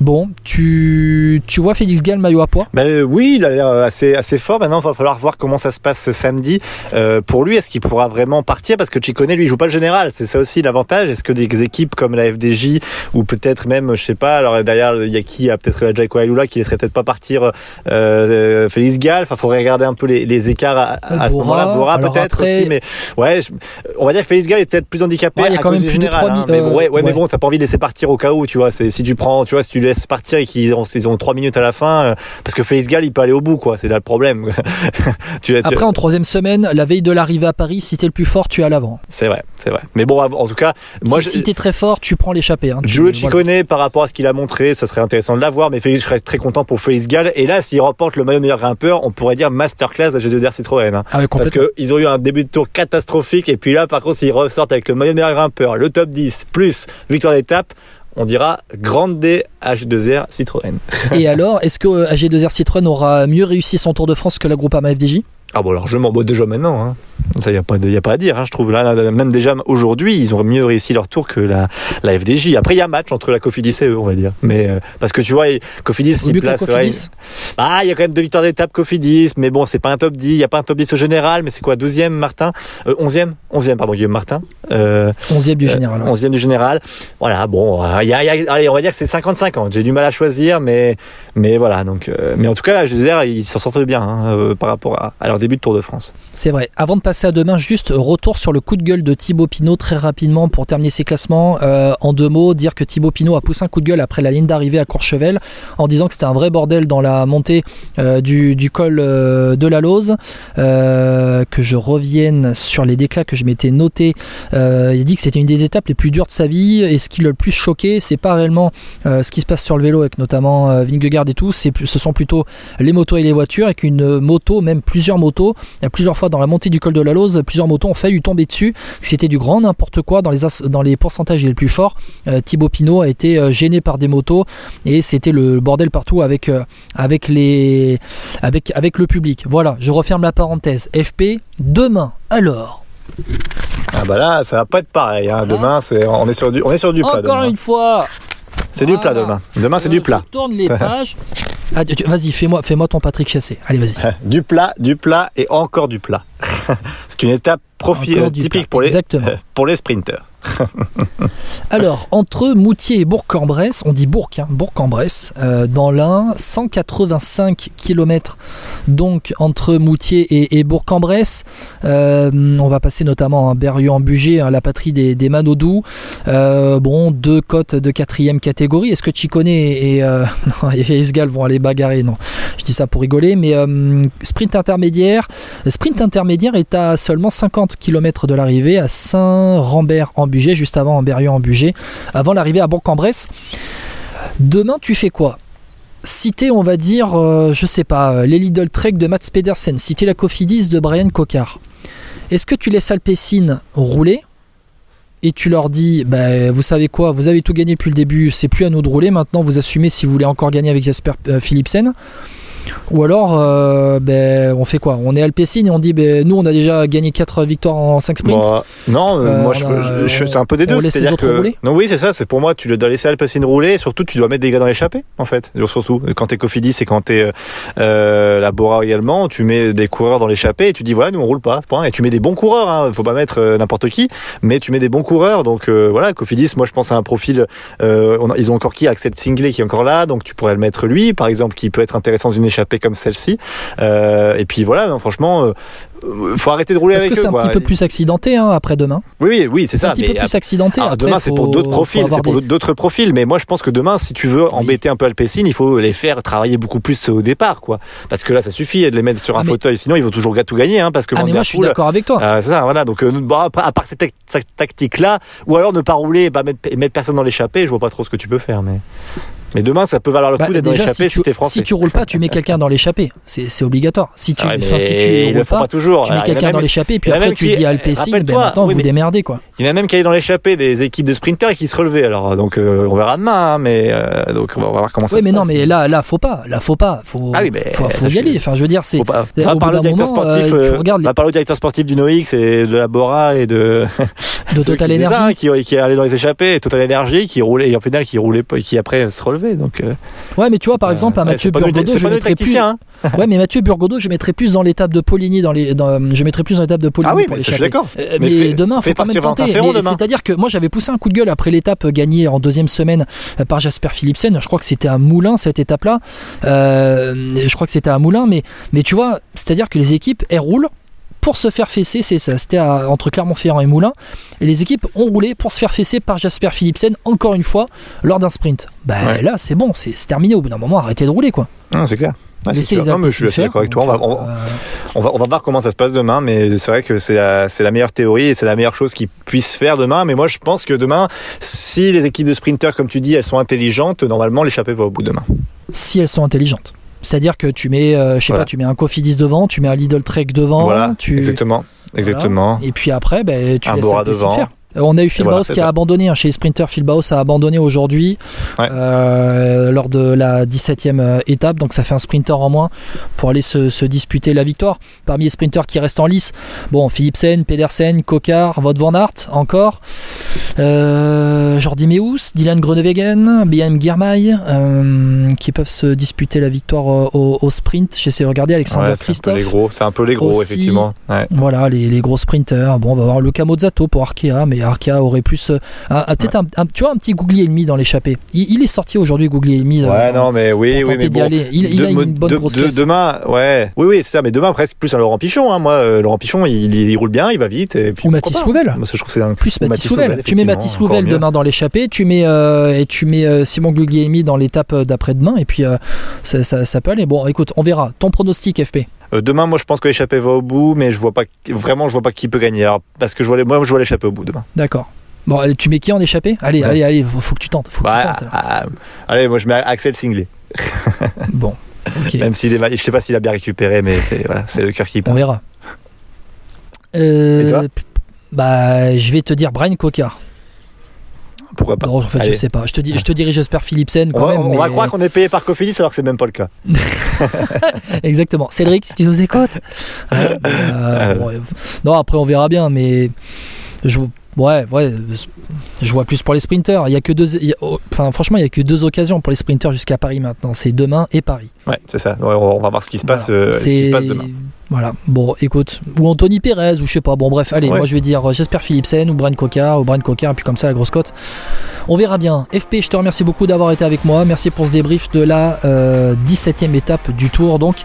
Bon, tu, tu vois Félix Gall maillot à poids? Ben, Oui, il a l'air assez, assez fort. Maintenant, il va falloir voir comment ça se passe samedi. Euh, pour lui, est-ce qu'il pourra vraiment partir? Parce que Chicone, lui, il joue pas le général. C'est ça aussi l'avantage. Est-ce que des équipes comme la FDJ ou peut-être même, je sais pas, alors derrière, il y a qui? Il y a peut-être la Jaiko Ailula qui laisserait peut-être pas partir euh, Félix Gall. Enfin, faudrait regarder un peu les, les écarts à, à ce moment-là. Bora peut-être aussi. Mais ouais, on va dire que Félix Gall est peut-être plus handicapé. il y a quand même plus général, de 3 hein. mais, ouais, ouais, mais bon, t'as pas envie de laisser partir au cas où, tu vois. Si tu prends, tu vois, si tu laisses partir et qu'ils ont, ils ont 3 minutes à la fin, euh, parce que Félix Gall, il peut aller au bout, quoi. C'est là le problème. tu, Après, en troisième semaine, la veille de l'arrivée à Paris, si t'es le plus fort, tu es à l'avant. C'est vrai, c'est vrai. Mais bon, en tout cas, moi, si, si t'es très fort, tu prends l'échappée. Hein, Joe Chicone, par rapport à ce qu'il a montré, ça serait intéressant de l'avoir, mais Félix, je serais très content pour Félix Gall. Et là, s'il remporte le maillot meilleur grimpeur, on pourrait dire masterclass à G2R Citroën. Hein. Ah parce qu'ils ont eu un début de tour catastrophique, et puis là, par contre, s'ils ressortent avec le maillot meilleur grimpeur, le top 10, plus victoire d'étape, on dira Grande D H2R Citroën. Et alors, est-ce que AG2R Citroën aura mieux réussi son Tour de France que la Groupama FDJ ah bon alors je m'en déjà maintenant. Hein. Ça, il n'y a, pas a pas à dire, hein, je trouve. Là, même déjà aujourd'hui, ils ont mieux réussi leur tour que la, la FDJ. Après, il y a un match entre la Cofidis et eux, on va dire. Mais euh, parce que tu vois, Cofidis, il place. il y a quand même deux victoires d'étape Cofidis, mais bon, c'est pas un top 10. Il n'y a pas un top 10 au général, mais c'est quoi 12e, Martin? Euh, 11e 11e, pardon, Guillaume Martin. Euh, 11e du général. 11e du général. Voilà, bon, il y a, allez, on va dire que c'est 55 ans. J'ai du mal à choisir, mais, mais voilà. Donc, euh, mais en tout cas, je veux dire, ils s'en sortent bien hein, euh, par rapport à, à leur début de Tour de France. C'est vrai. Avant de passer à demain, juste retour sur le coup de gueule de Thibaut Pinot très rapidement pour terminer ses classements. Euh, en deux mots, dire que Thibaut Pinot a poussé un coup de gueule après la ligne d'arrivée à Courchevel en disant que c'était un vrai bordel dans la montée euh, du, col euh, de la Lose. que je revienne sur les déclats que je m'étais noté. il dit que c'était une des étapes les plus dures de sa vie et ce qui l'a le plus choqué, c'est pas réellement ce qui se passe sur le vélo avec notamment Vingegaard et tout, c'est, ce sont plutôt les motos et les voitures et qu'une moto, même plusieurs motos, plusieurs fois dans la montée du col de la Lose, plusieurs motos ont failli tomber dessus. C'était du grand n'importe quoi dans les, dans les pourcentages les plus forts. Euh, Thibaut Pinot a été euh, gêné par des motos et c'était le bordel partout avec, euh, avec, les, avec, avec le public. Voilà, je referme la parenthèse. FP, demain, alors ah bah là, ça va pas être pareil. Hein. Demain, c'est on est sur du on est sur du plat. Encore une fois. C'est du plat demain. Demain, c'est du plat. tourne les pages. Ah, vas-y, fais-moi, fais-moi ton Patrick Chassé. Allez, vas-y. du plat, du plat et encore du plat. c'est une étape profil typique pour les, pour les sprinters. Alors, entre Moutier et Bourg-en-Bresse, on dit Bourg, hein, Bourg-en-Bresse, euh, dans l'Ain, 185 km donc entre Moutier et, Bourg-en-Bresse. Euh, on va passer notamment à Berrieux-en-Bugey, hein, la patrie des, des Manodou. Euh, bon, deux côtes de quatrième catégorie. Est-ce que Chicone et, et, et Esgal vont aller bagarrer? Non, je dis ça pour rigoler, mais sprint intermédiaire. Sprint intermédiaire est à seulement 50 km de l'arrivée à Saint-Rambert en Bugey, juste avant en en Bugey, avant l'arrivée à Bourg-en-Bresse. Demain, tu fais quoi? Citer, on va dire, euh, je sais pas, euh, les Lidl Trek de Mats Pedersen, citer la Cofidis de Brian Cocard. Est-ce que tu laisses Alpecin rouler et tu leur dis, bah, vous savez quoi, vous avez tout gagné depuis le début, c'est plus à nous de rouler, maintenant vous assumez si vous voulez encore gagner avec Jasper euh, Philipsen? Ou alors, euh, ben, on fait quoi? On est Alpecin et on dit, ben, nous, on a déjà gagné 4 victoires en 5 sprints. Bah, non, euh, moi, je, c'est un peu des deux. cest les autres rouler Non, oui, c'est ça. C'est pour moi, tu dois laisser Alpecin rouler. Et surtout, tu dois mettre des gars dans l'échappée, en fait. Surtout, quand t'es Cofidis et quand t'es euh, la Bora également, tu mets des coureurs dans l'échappée et tu dis, voilà, nous, on roule pas. Point. Et tu mets des bons coureurs. Hein. Faut pas mettre euh, n'importe qui, mais tu mets des bons coureurs. Donc voilà, Cofidis, moi, je pense à un profil. ils ont encore qui? Axel Singley qui est encore là, donc tu pourrais le mettre lui, par exemple, qui peut être intéressant dans une échappée comme celle-ci. Euh, et puis voilà, franchement, euh, faut arrêter de rouler avec eux. Est-ce que c'est un petit peu plus accidenté hein, après demain Oui, oui, oui c'est ça. Un petit peu plus accidenté. demain, c'est pour d'autres profils, c'est pour d'autres profils. Mais moi, je pense que demain, si tu veux embêter un peu Alpecin, il faut les faire travailler beaucoup plus au départ, quoi. Parce que là, ça suffit de les mettre sur un ah, fauteuil. Sinon, ils vont toujours tout gagner, hein, parce que. Ah, mais moi, je suis d'accord avec toi. Euh, c'est ça, voilà. Donc, bon, à part cette, tactique-là, ou alors ne pas rouler, pas mettre, mettre personne dans l'échappée, je vois pas trop ce que tu peux faire, mais. Mais demain, ça peut valoir le bah, coup d'être dans l'échappée si, tu, français. Si tu roules pas, tu mets quelqu'un dans l'échappée. C'est obligatoire. Si tu, ah si tu roules pas, toujours. tu mets quelqu'un dans l'échappée, puis après tu dis à ben maintenant vous démerdez quoi. Il y en a même qui est dans l'échappée des équipes de sprinters et qui se relevaient. Alors donc euh, on verra demain, hein, mais euh, donc on va voir comment ça se passe. Oui, mais non, mais là, là, faut pas, là, faut pas, faut, ah faut, y aller. Enfin, je veux dire, c'est. On va parler au directeur sportif. Euh, directeur sportif du Noix et de la Bora et de de Total Energy hein, qui, qui, allait dans les échappées, Total Energy qui roulait et en final qui roulait qui après se relevait. Donc ouais, mais tu vois par exemple, un Mathieu Burgodeau, je mettrais plus. Hein. ouais, mais Mathieu Burgodeau, je mettrais plus dans l'étape de Poligny dans les, je mettrais plus dans l'étape de Poligny. Ah oui, mais je suis d'accord. mais, demain, faut quand même tenter. C'est-à-dire que moi, j'avais poussé un coup de gueule après l'étape gagnée en deuxième semaine par Jasper Philipsen. Je crois que c'était à Moulin cette étape-là. je crois que c'était à Moulin, mais mais tu vois, c'est-à-dire que les équipes elles roulent pour se faire fesser, c'est ça, c'était entre Clermont-Ferrand et Moulins, et les équipes ont roulé pour se faire fesser par Jasper Philipsen, encore une fois, lors d'un sprint. Bah là, c'est bon, c'est terminé, au bout d'un moment, arrêtez de rouler, quoi. Non, c'est clair. Je suis d'accord avec toi. On va, euh, on, va, on va voir comment ça se passe demain, mais c'est vrai que c'est la, la meilleure théorie et c'est la meilleure chose qu'ils puissent faire demain. Mais moi, je pense que demain, si les équipes de sprinters, comme tu dis, elles sont intelligentes, normalement, l'échappée va au bout demain. Si elles sont intelligentes. C'est-à-dire que tu mets, euh, je sais pas, tu mais un Cofidis devant, tu mets un Lidl Trek devant. Voilà, exactement. Exactement. Et puis après, ben, tu laisses un devant. faire. Euh, on a eu Phil qui a abandonné, hein, chez Sprinter, Phil a abandonné aujourd'hui euh, lors de la 17e euh, étape, donc ça fait un sprinter en moins pour aller se, disputer la victoire. Parmi les sprinters qui restent en lice, bon, Philipsen, Pedersen, Kokar, Wout van Aert encore, Jordi Meus, Dylan Groenewegen, BM Girmay, qui peuvent se disputer la victoire au, sprint. J'essaie de regarder Alexander Christophe. C'est un peu les gros, effectivement. Voilà, les, gros sprinters. Bon, on va voir Luca Mozzato pour Arkea, mais Arca aurait plus. Euh, peut-être un, tu vois, un petit Googly ennemi dans l'échappée. Il, est sorti aujourd'hui, Googly ennemi. Euh, ouais, non, mais oui, oui, mais bon, Il, a une bonne grosse de, Demain, ouais, oui, oui, c'est ça, mais demain, presque plus un Laurent Pichon. Hein, moi, euh, Laurent Pichon, il, roule bien, il va vite. Et puis, Ou Mathis Louvel. je trouve c'est un... Plus Mathis Louvel. Tu mets Mathis Louvel demain dans l'échappée, tu mets, et tu mets Simon Guglielmi dans l'étape d'après-demain, et puis ça, ça, peut aller. Bon, écoute, on verra. Ton pronostic, FP demain, moi, je pense que l'échappée va au bout, mais je vois pas vraiment, je vois pas qui peut gagner. Alors, parce que je vois, moi, je vois l'échappée au bout demain. D'accord. Bon, tu mets qui en échappé Allez, allez, allez, faut, faut, que tu tentes. Faut que tu tentes. Ah, allez, moi je mets Axel Singlet. bon. Même s'il est, je sais pas s'il a bien récupéré, mais c'est voilà, c'est le cœur qui parle. On verra. Euh, bah, je vais te dire Brian Cocard. Pourquoi pas Non, en fait, je sais pas. Je te, dis, je te dirais j'espère Philipsen quand on même. On va croire qu'on est payé par Cofidis alors que c'est même pas le cas. Exactement. Cédric, si tu nous écoutes. Euh, euh, non, après on verra bien, mais je, Ouais, ouais, je vois plus pour les sprinters. Il y a que deux, oh, enfin, franchement, il y a que deux occasions pour les sprinters jusqu'à Paris maintenant. C'est demain et Paris. Ouais, c'est ça. on va voir ce qui se passe, euh, ce qui se passe demain. Voilà. Bon, écoute, ou Anthony Perez, ou je sais pas. Bon, bref, allez, moi je vais dire euh, j'espère Philipsen ou Brian Coca, ou Brian Coca, et puis comme ça la grosse cote. On verra bien. FP, je te remercie beaucoup d'avoir été avec moi. Merci pour ce débrief de la 17e euh, étape du Tour. Donc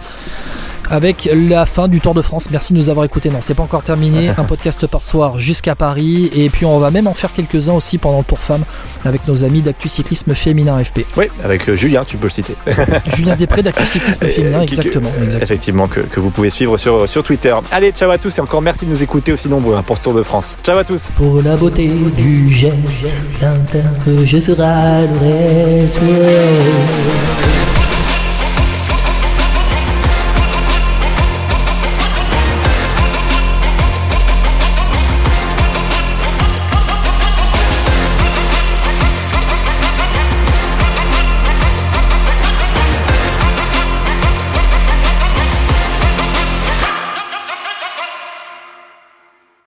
avec la fin du Tour de France. Merci de nous avoir écoutés. Non, c'est pas encore terminé. Un podcast par soir jusqu'à Paris. Et puis on va même en faire quelques-uns aussi pendant le Tour Femme avec nos amis d'Actu Cyclisme Féminin FP. Oui, avec euh, Julien, tu peux le citer. Julien Després d'Actu Cyclisme Féminin, exactement, Effectivement, que, que, vous pouvez suivre sur, sur Twitter. Allez, ciao à tous et encore merci de nous écouter aussi nombreux hein, pour ce Tour de France. Ciao à tous. Pour la beauté du geste, je ferai le reste.